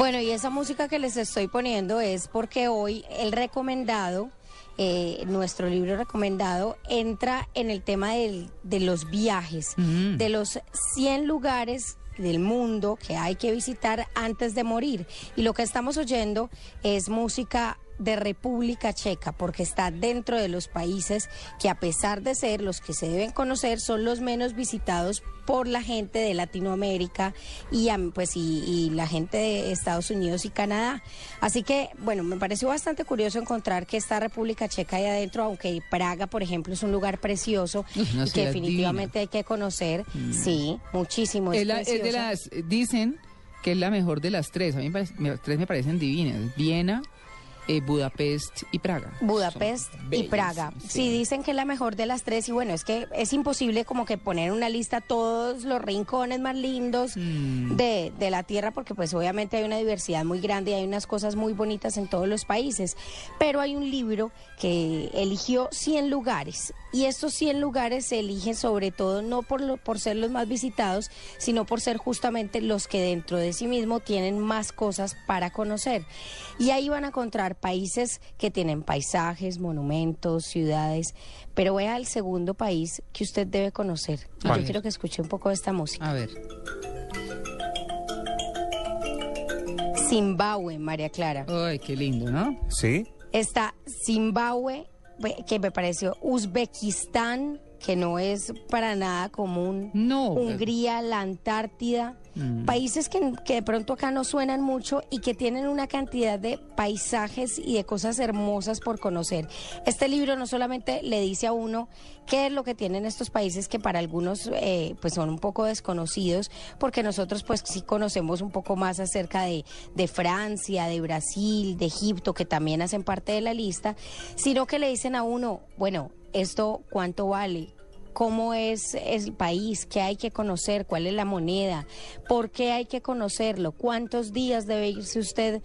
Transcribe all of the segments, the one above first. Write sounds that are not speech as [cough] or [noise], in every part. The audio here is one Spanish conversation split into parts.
Bueno, y esa música que les estoy poniendo es porque hoy el recomendado, eh, nuestro libro recomendado, entra en el tema del- de los viajes, de los 100 lugares del mundo que hay que visitar antes de morir. Y lo que estamos oyendo es música de República Checa, porque está dentro de los países que a pesar de ser los que se deben conocer, son los menos visitados por la gente de Latinoamérica y pues y, y la gente de Estados Unidos y Canadá. Así que, bueno, me pareció bastante curioso encontrar que esta República Checa ahí adentro, aunque Praga, por ejemplo, es un lugar precioso [laughs] y que definitivamente hay que conocer. Sí, muchísimo. Es, la- es de las, dicen que es la mejor de las tres. A mí me parece- me- las tres me parecen divinas. Viena, eh, Budapest y Praga. Budapest Son y bellas, Praga. Sí. dicen que es la mejor de las tres y bueno, es que es imposible como que poner en una lista todos los rincones más lindos Mm. de, de la tierra porque pues obviamente hay una diversidad muy grande y hay unas cosas muy bonitas en todos los países. Pero hay un libro que eligió 100 lugares y estos 100 lugares se eligen sobre todo no por, lo, por ser los más visitados, sino por ser justamente los que dentro de sí mismo tienen más cosas para conocer. Y ahí van a encontrar países que tienen paisajes, monumentos, ciudades, pero vea el segundo país que usted debe conocer. Yo quiero que escuche un poco de esta música. A ver. Zimbabue, María Clara. Ay, qué lindo, ¿no? ¿Sí? Está Zimbabue, que me pareció Uzbekistán, que no es para nada común. No. Hungría, la Antártida. Mm. Países que, que de pronto acá no suenan mucho y que tienen una cantidad de paisajes y de cosas hermosas por conocer. Este libro no solamente le dice a uno qué es lo que tienen estos países que para algunos eh, pues son un poco desconocidos, porque nosotros pues sí conocemos un poco más acerca de, de Francia, de Brasil, de Egipto, que también hacen parte de la lista, sino que le dicen a uno, bueno, esto cuánto vale, cómo es el país, qué hay que conocer, cuál es la moneda, por qué hay que conocerlo, cuántos días debe irse usted.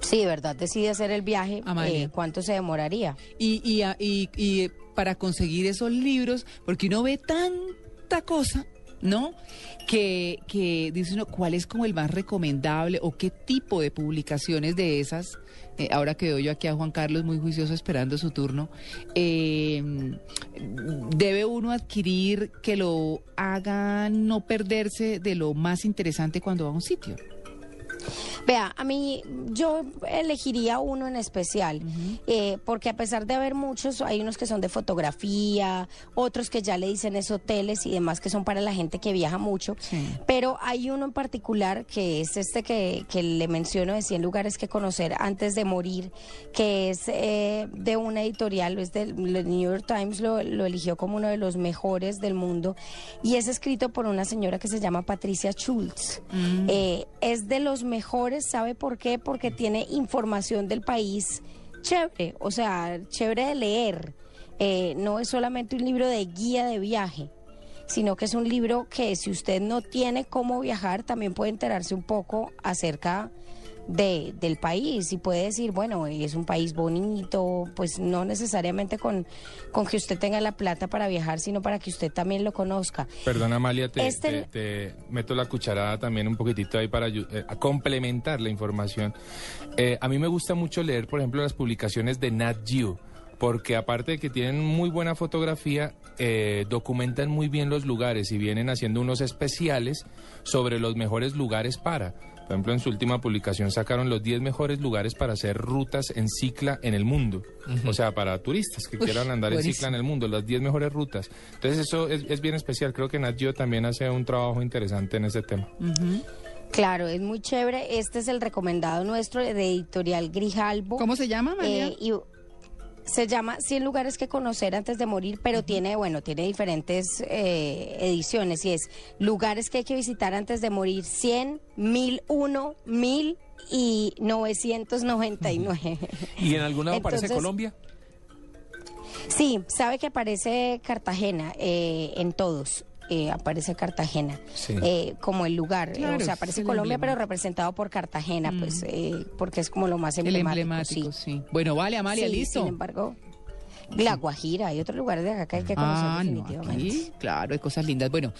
Si de verdad decide hacer el viaje, eh, ¿cuánto se demoraría? Y, y, y, y, para conseguir esos libros, porque uno ve tanta cosa, ¿no? Que, que dice uno, ¿cuál es como el más recomendable o qué tipo de publicaciones de esas? eh, ahora que veo yo aquí a Juan Carlos muy juicioso esperando su turno, eh, debe uno adquirir que lo haga no perderse de lo más interesante cuando va a un sitio. Vea, a mí yo elegiría uno en especial, eh, porque a pesar de haber muchos, hay unos que son de fotografía, otros que ya le dicen es hoteles y demás que son para la gente que viaja mucho, Sí. pero hay uno en particular que es este que, que le menciono de 100 lugares que conocer antes de morir, que es eh, de una editorial, es del el New York Times, lo, lo eligió como uno de los mejores del mundo y es escrito por una señora que se llama Patricia Schultz. Eh, es de los mejores, ¿sabe por qué? Porque tiene información del país chévere, o sea, chévere de leer. Eh, no es solamente un libro de guía de viaje, sino que es un libro que si usted no tiene cómo viajar, también puede enterarse un poco acerca de, del país y puede decir, bueno, es un país bonito, pues no necesariamente con, con que usted tenga la plata para viajar, sino para que usted también lo conozca. Perdona, Amalia, te, Este- te- te meto la cucharada también un poquitito ahí para eh, a complementar la información. Eh, a mí me gusta mucho leer, por ejemplo, las publicaciones de Nat Geo, porque aparte de que tienen muy buena fotografía, eh, documentan muy bien los lugares y vienen haciendo unos especiales sobre los mejores lugares para. Por ejemplo, en su última publicación sacaron los 10 mejores lugares para hacer rutas en cicla en el mundo. O sea, para turistas que Uy, quieran andar en cicla en el mundo, las 10 mejores rutas. Entonces eso es, es bien especial. Creo que Nat Geo también hace un trabajo interesante en ese tema. Claro, es muy chévere. Este es el recomendado nuestro de editorial Grijalbo. ¿Cómo se llama, María? Eh, y Se llama 100 lugares que conocer antes de morir, pero tiene, bueno, tiene diferentes eh, ediciones y es lugares que hay que visitar antes de morir, 100, 1001, 1000 y 999. ¿Y en algún lado aparece Colombia? Sí, sabe que aparece Cartagena eh, en todos. Eh, aparece Cartagena Sí. eh, como el lugar, eh, Claro, o sea, aparece Colombia, pero representado por Cartagena, pues, eh, porque es como lo más El emblemático. emblemático, sí. sí. Bueno, vale, Amalia, Sí, listo. Sin embargo, La Guajira, hay otros lugares de acá que hay que conocer Ah, no, definitivamente. aquí, claro, hay cosas lindas. Bueno,